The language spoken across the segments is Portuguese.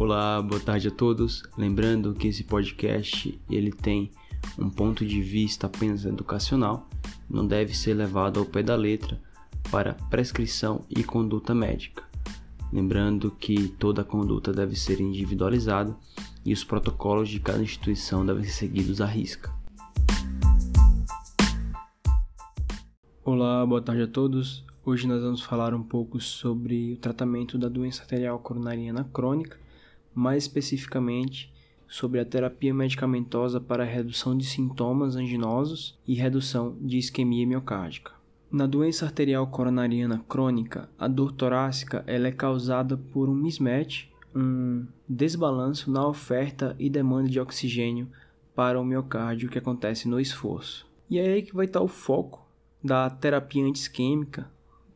Olá, boa tarde a todos. Lembrando que esse podcast ele tem um ponto de vista apenas educacional, não deve ser levado ao pé da letra para prescrição e conduta médica. Lembrando que toda conduta deve ser individualizada e os protocolos de cada instituição devem ser seguidos à risca. Olá, boa tarde a todos. Hoje nós vamos falar um pouco sobre o tratamento da doença arterial coronariana crônica, mais especificamente sobre a terapia medicamentosa para redução de sintomas anginosos e redução de isquemia miocárdica. Na doença arterial coronariana crônica, a dor torácica ela é causada por um mismatch, um desbalanço na oferta e demanda de oxigênio para o miocárdio que acontece no esforço. E é aí que vai estar o foco da terapia antisquêmica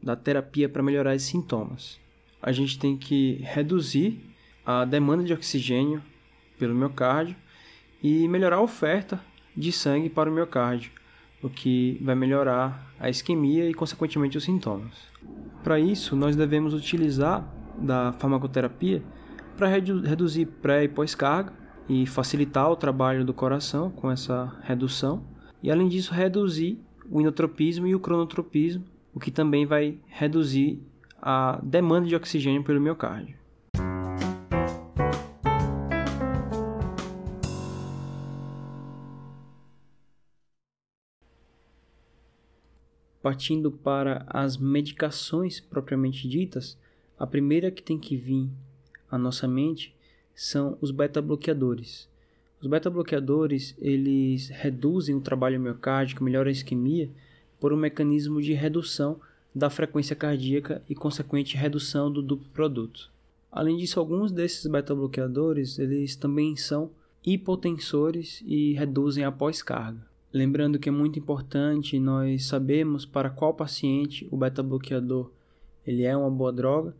da terapia para melhorar esses sintomas. A gente tem que reduzir a demanda de oxigênio pelo miocárdio e melhorar a oferta de sangue para o miocárdio, o que vai melhorar a isquemia e, consequentemente, os sintomas. Para isso, nós devemos utilizar da farmacoterapia para redu reduzir pré e pós-carga e facilitar o trabalho do coração com essa redução, e além disso, reduzir o inotropismo e o cronotropismo o que também vai reduzir a demanda de oxigênio pelo miocárdio. Partindo para as medicações propriamente ditas, a primeira que tem que vir à nossa mente são os beta-bloqueadores. Os beta-bloqueadores, eles reduzem o trabalho miocárdico, melhoram a isquemia, por um mecanismo de redução da frequência cardíaca e consequente redução do duplo produto. Além disso, alguns desses beta-bloqueadores eles também são hipotensores e reduzem a pós-carga. Lembrando que é muito importante nós sabermos para qual paciente o beta-bloqueador ele é uma boa droga.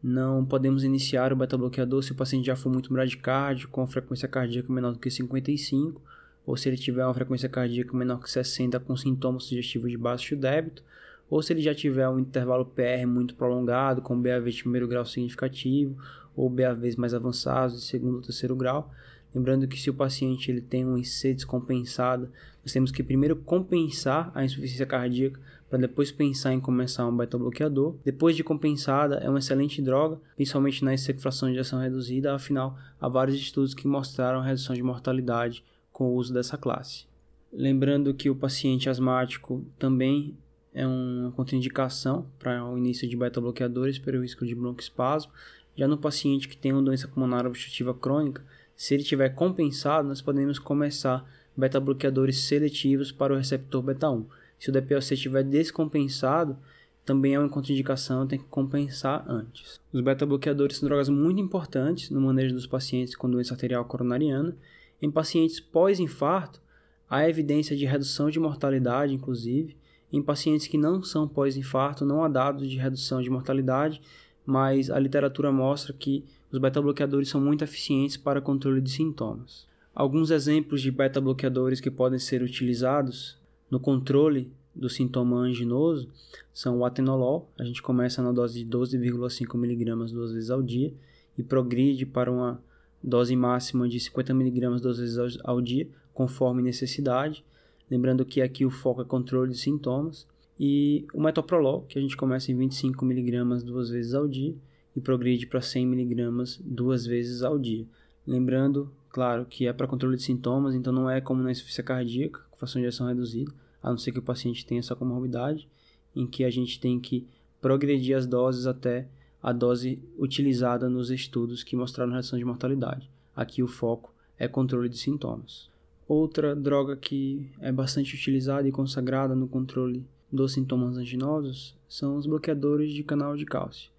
Não podemos iniciar o beta-bloqueador se o paciente já for muito bradicárdio, com frequência cardíaca menor do que 55, ou se ele tiver uma frequência cardíaca menor que 60 com sintomas sugestivos de baixo débito, ou se ele já tiver um intervalo PR muito prolongado, com BAV de primeiro grau significativo, ou BAVs mais avançados de segundo ou terceiro grau. Lembrando que se o paciente ele tem um IC descompensado, nós temos que primeiro compensar a insuficiência cardíaca para depois pensar em começar um beta-bloqueador. Depois de compensada, é uma excelente droga, principalmente na fração de ação reduzida, afinal, há vários estudos que mostraram redução de mortalidade com o uso dessa classe. Lembrando que o paciente asmático também é uma contraindicação para o início de beta-bloqueadores pelo risco de broncoespasmo. Já no paciente que tem uma doença pulmonar obstrutiva crônica, se ele tiver compensado, nós podemos começar beta-bloqueadores seletivos para o receptor beta-1. Se o DPOC estiver descompensado, também é uma contraindicação, tem que compensar antes. Os beta-bloqueadores são drogas muito importantes no manejo dos pacientes com doença arterial coronariana em pacientes pós-infarto, há evidência de redução de mortalidade, inclusive. Em pacientes que não são pós-infarto, não há dados de redução de mortalidade, mas a literatura mostra que os beta-bloqueadores são muito eficientes para controle de sintomas. Alguns exemplos de beta-bloqueadores que podem ser utilizados no controle do sintoma anginoso são o atenolol, a gente começa na dose de 12,5 mg duas vezes ao dia e progride para uma dose máxima de 50mg duas vezes ao dia, conforme necessidade. Lembrando que aqui o foco é controle de sintomas. E o metoprolol, que a gente começa em 25mg duas vezes ao dia e progride para 100mg duas vezes ao dia. Lembrando, claro, que é para controle de sintomas, então não é como na insuficiência cardíaca, com fração de ação reduzida, a não ser que o paciente tenha essa comorbidade, em que a gente tem que progredir as doses até a dose utilizada nos estudos que mostraram redução de mortalidade. Aqui o foco é controle de sintomas. Outra droga que é bastante utilizada e consagrada no controle dos sintomas anginosos são os bloqueadores de canal de cálcio.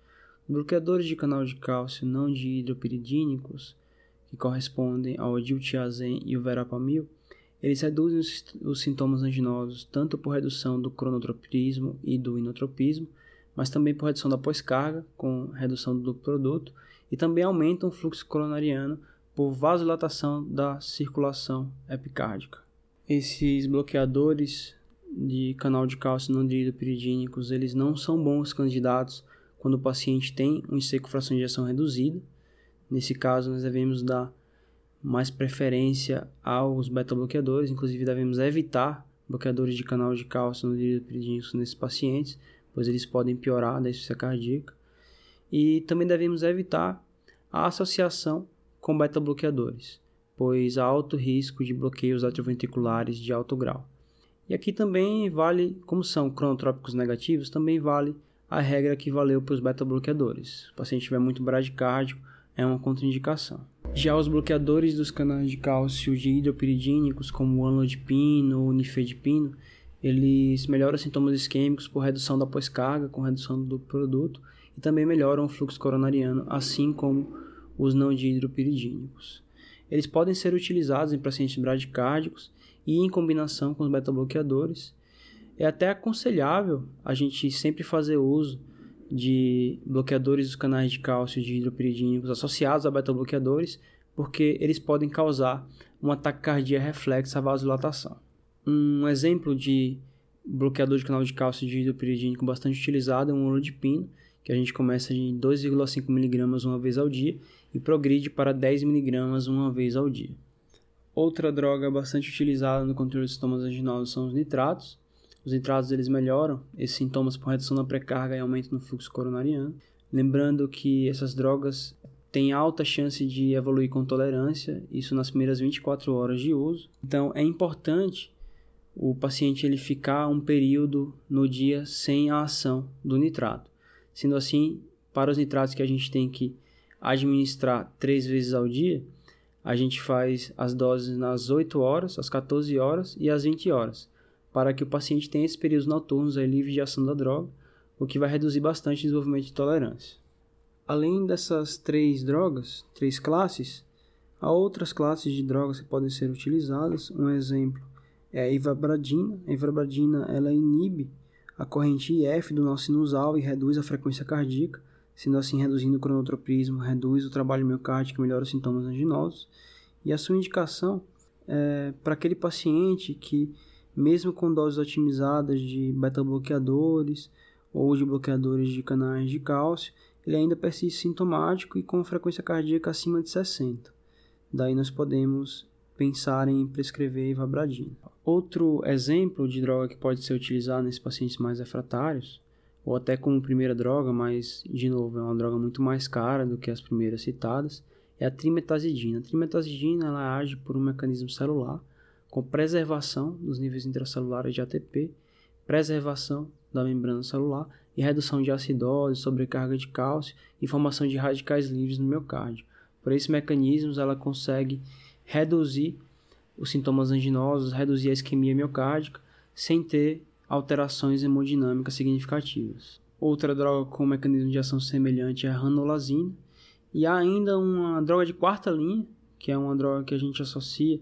Bloqueadores de canal de cálcio não dihidropiridínicos, que correspondem ao diltiazem e o verapamil, eles reduzem os, os sintomas anginosos tanto por redução do cronotropismo e do inotropismo, mas também por redução da pós-carga, com redução do produto, e também aumentam o fluxo coronariano por vasodilatação da circulação epicárdica. Esses bloqueadores de canal de cálcio não dihidropiridínicos, eles não são bons candidatos quando o paciente tem um com fração de ejeção reduzida, Nesse caso, nós devemos dar mais preferência aos beta-bloqueadores, inclusive devemos evitar bloqueadores de canal de cálcio no diridopridínico nesses pacientes, pois eles podem piorar a insuficiência cardíaca. E também devemos evitar a associação com beta-bloqueadores, pois há alto risco de bloqueios atrioventriculares de alto grau. E aqui também vale, como são cronotrópicos negativos, também vale a regra que valeu para os beta-bloqueadores. O paciente tiver muito bradicárdico, é uma contraindicação. Já os bloqueadores dos canais de cálcio de hidropiridínicos, como o anlodipino ou nifedipino, eles melhoram sintomas isquêmicos por redução da pós-carga, com redução do produto, e também melhoram o fluxo coronariano, assim como os não dihidropiridínicos. Eles podem ser utilizados em pacientes bradicárdicos e em combinação com os beta-bloqueadores. É até aconselhável a gente sempre fazer uso de bloqueadores dos canais de cálcio de hidropiridínicos associados a beta-bloqueadores, porque eles podem causar uma taquicardia reflexa à vasodilatação. Um exemplo de bloqueador de canal de cálcio de hidropiridínico bastante utilizado é um olodipino, que a gente começa de 2,5 mg uma vez ao dia e progride para 10 mg uma vez ao dia. Outra droga bastante utilizada no controle de sintomas anginosos são os nitratos. Os nitratos eles melhoram esses sintomas por redução da pré-carga e aumento no fluxo coronariano. Lembrando que essas drogas têm alta chance de evoluir com tolerância, isso nas primeiras 24 horas de uso. Então é importante o paciente ele ficar um período no dia sem a ação do nitrato. Sendo assim, para os nitratos que a gente tem que administrar três vezes ao dia, a gente faz as doses nas 8 horas, às 14 horas e às 20 horas, para que o paciente tenha esses períodos noturnos aí livres de ação da droga, o que vai reduzir bastante o desenvolvimento de tolerância. Além dessas três drogas, três classes, há outras classes de drogas que podem ser utilizadas. Um exemplo é a ivabradina. A ivabradina ela inibe a corrente IF do nosso sinusal e reduz a frequência cardíaca, sendo assim reduzindo o cronotropismo, reduz o trabalho miocárdico, melhora os sintomas anginosos. E a sua indicação é para aquele paciente que, mesmo com doses otimizadas de beta-bloqueadores ou de bloqueadores de canais de cálcio, ele ainda persiste sintomático e com frequência cardíaca acima de 60. Daí nós podemos pensar em prescrever ivabradina. Outro exemplo de droga que pode ser utilizada nesses pacientes mais refratários ou até como primeira droga, mas de novo é uma droga muito mais cara do que as primeiras citadas, é a trimetazidina. A trimetazidina ela age por um mecanismo celular com preservação dos níveis intracelulares de ATP, preservação da membrana celular e redução de acidose, sobrecarga de cálcio e formação de radicais livres no miocárdio. Por esses mecanismos ela consegue reduzir os sintomas anginosos, reduzir a isquemia miocárdica sem ter alterações hemodinâmicas significativas. Outra droga com mecanismo de ação semelhante é a ranolazina. E há ainda uma droga de quarta linha, que é uma droga que a gente associa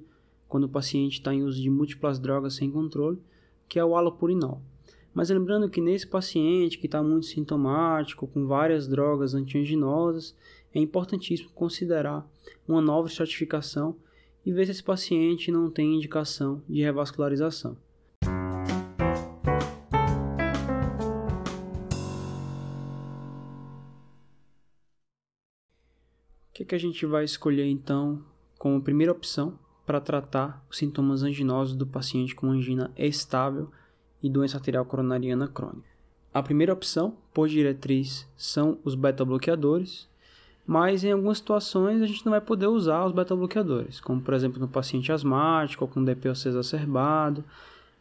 quando o paciente está em uso de múltiplas drogas sem controle, que é o alopurinol. Mas lembrando que nesse paciente que está muito sintomático, com várias drogas antianginosas, é importantíssimo considerar uma nova estratificação e ver se esse paciente não tem indicação de revascularização. que, que a gente vai escolher então como primeira opção para tratar os sintomas anginosos do paciente com angina estável e doença arterial coronariana crônica? A primeira opção, por diretriz, são os beta-bloqueadores, mas em algumas situações a gente não vai poder usar os beta-bloqueadores, como por exemplo no paciente asmático ou com DPOC exacerbado.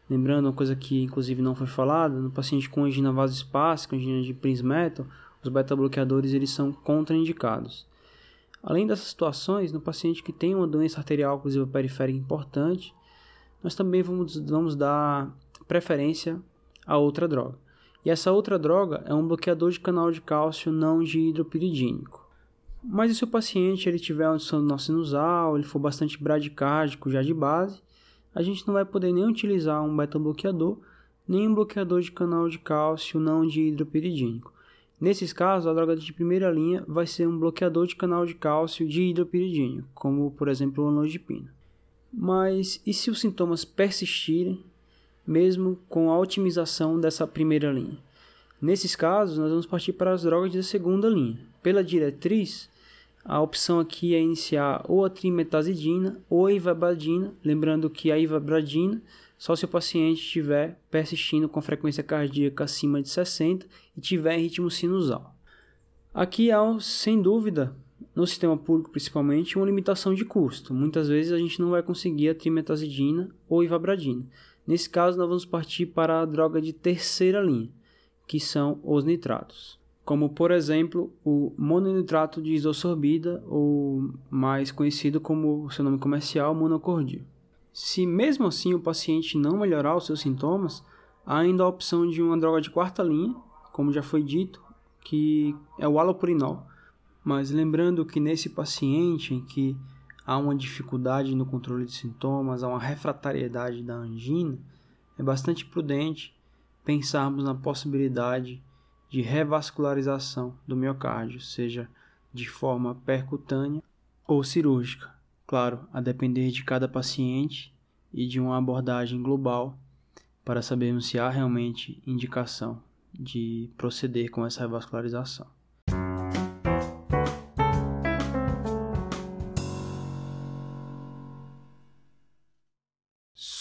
Lembrando uma coisa que inclusive não foi falada, no paciente com angina vasoespásica, angina de Prinzmetal, os beta-bloqueadores eles são contraindicados. Além dessas situações, no paciente que tem uma doença arterial oclusiva periférica importante, nós também vamos, vamos dar preferência a outra droga. E essa outra droga é um bloqueador de canal de cálcio não hidropiridínico. Mas e se o paciente ele tiver um sono sinusal, ele for bastante bradicárdico já de base, a gente não vai poder nem utilizar um beta-bloqueador, nem um bloqueador de canal de cálcio não hidropiridínico. Nesses casos, a droga de primeira linha vai ser um bloqueador de canal de cálcio de hidropiridina, como por exemplo o anlogipina. Mas e se os sintomas persistirem, mesmo com a otimização dessa primeira linha? Nesses casos, nós vamos partir para as drogas de segunda linha. Pela diretriz, a opção aqui é iniciar ou a trimetazidina ou a ivabradina, lembrando que a ivabradina só se o paciente estiver persistindo com frequência cardíaca acima de 60 e tiver ritmo sinusal. Aqui há, sem dúvida, no sistema público principalmente, uma limitação de custo. Muitas vezes a gente não vai conseguir a trimetazidina ou ivabradina. Nesse caso, nós vamos partir para a droga de terceira linha, que são os nitratos, como por exemplo o mononitrato de isosorbida, ou mais conhecido como seu nome comercial, monocordil. Se mesmo assim o paciente não melhorar os seus sintomas, há ainda a opção de uma droga de quarta linha, como já foi dito, que é o alopurinol. Mas lembrando que nesse paciente em que há uma dificuldade no controle de sintomas, há uma refratariedade da angina, é bastante prudente pensarmos na possibilidade de revascularização do miocárdio, seja de forma percutânea ou cirúrgica. Claro, a depender de cada paciente e de uma abordagem global para sabermos se há realmente indicação de proceder com essa revascularização.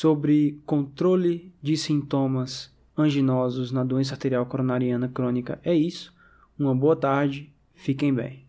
sobre controle de sintomas anginosos na doença arterial coronariana crônica é isso. Uma boa tarde, fiquem bem.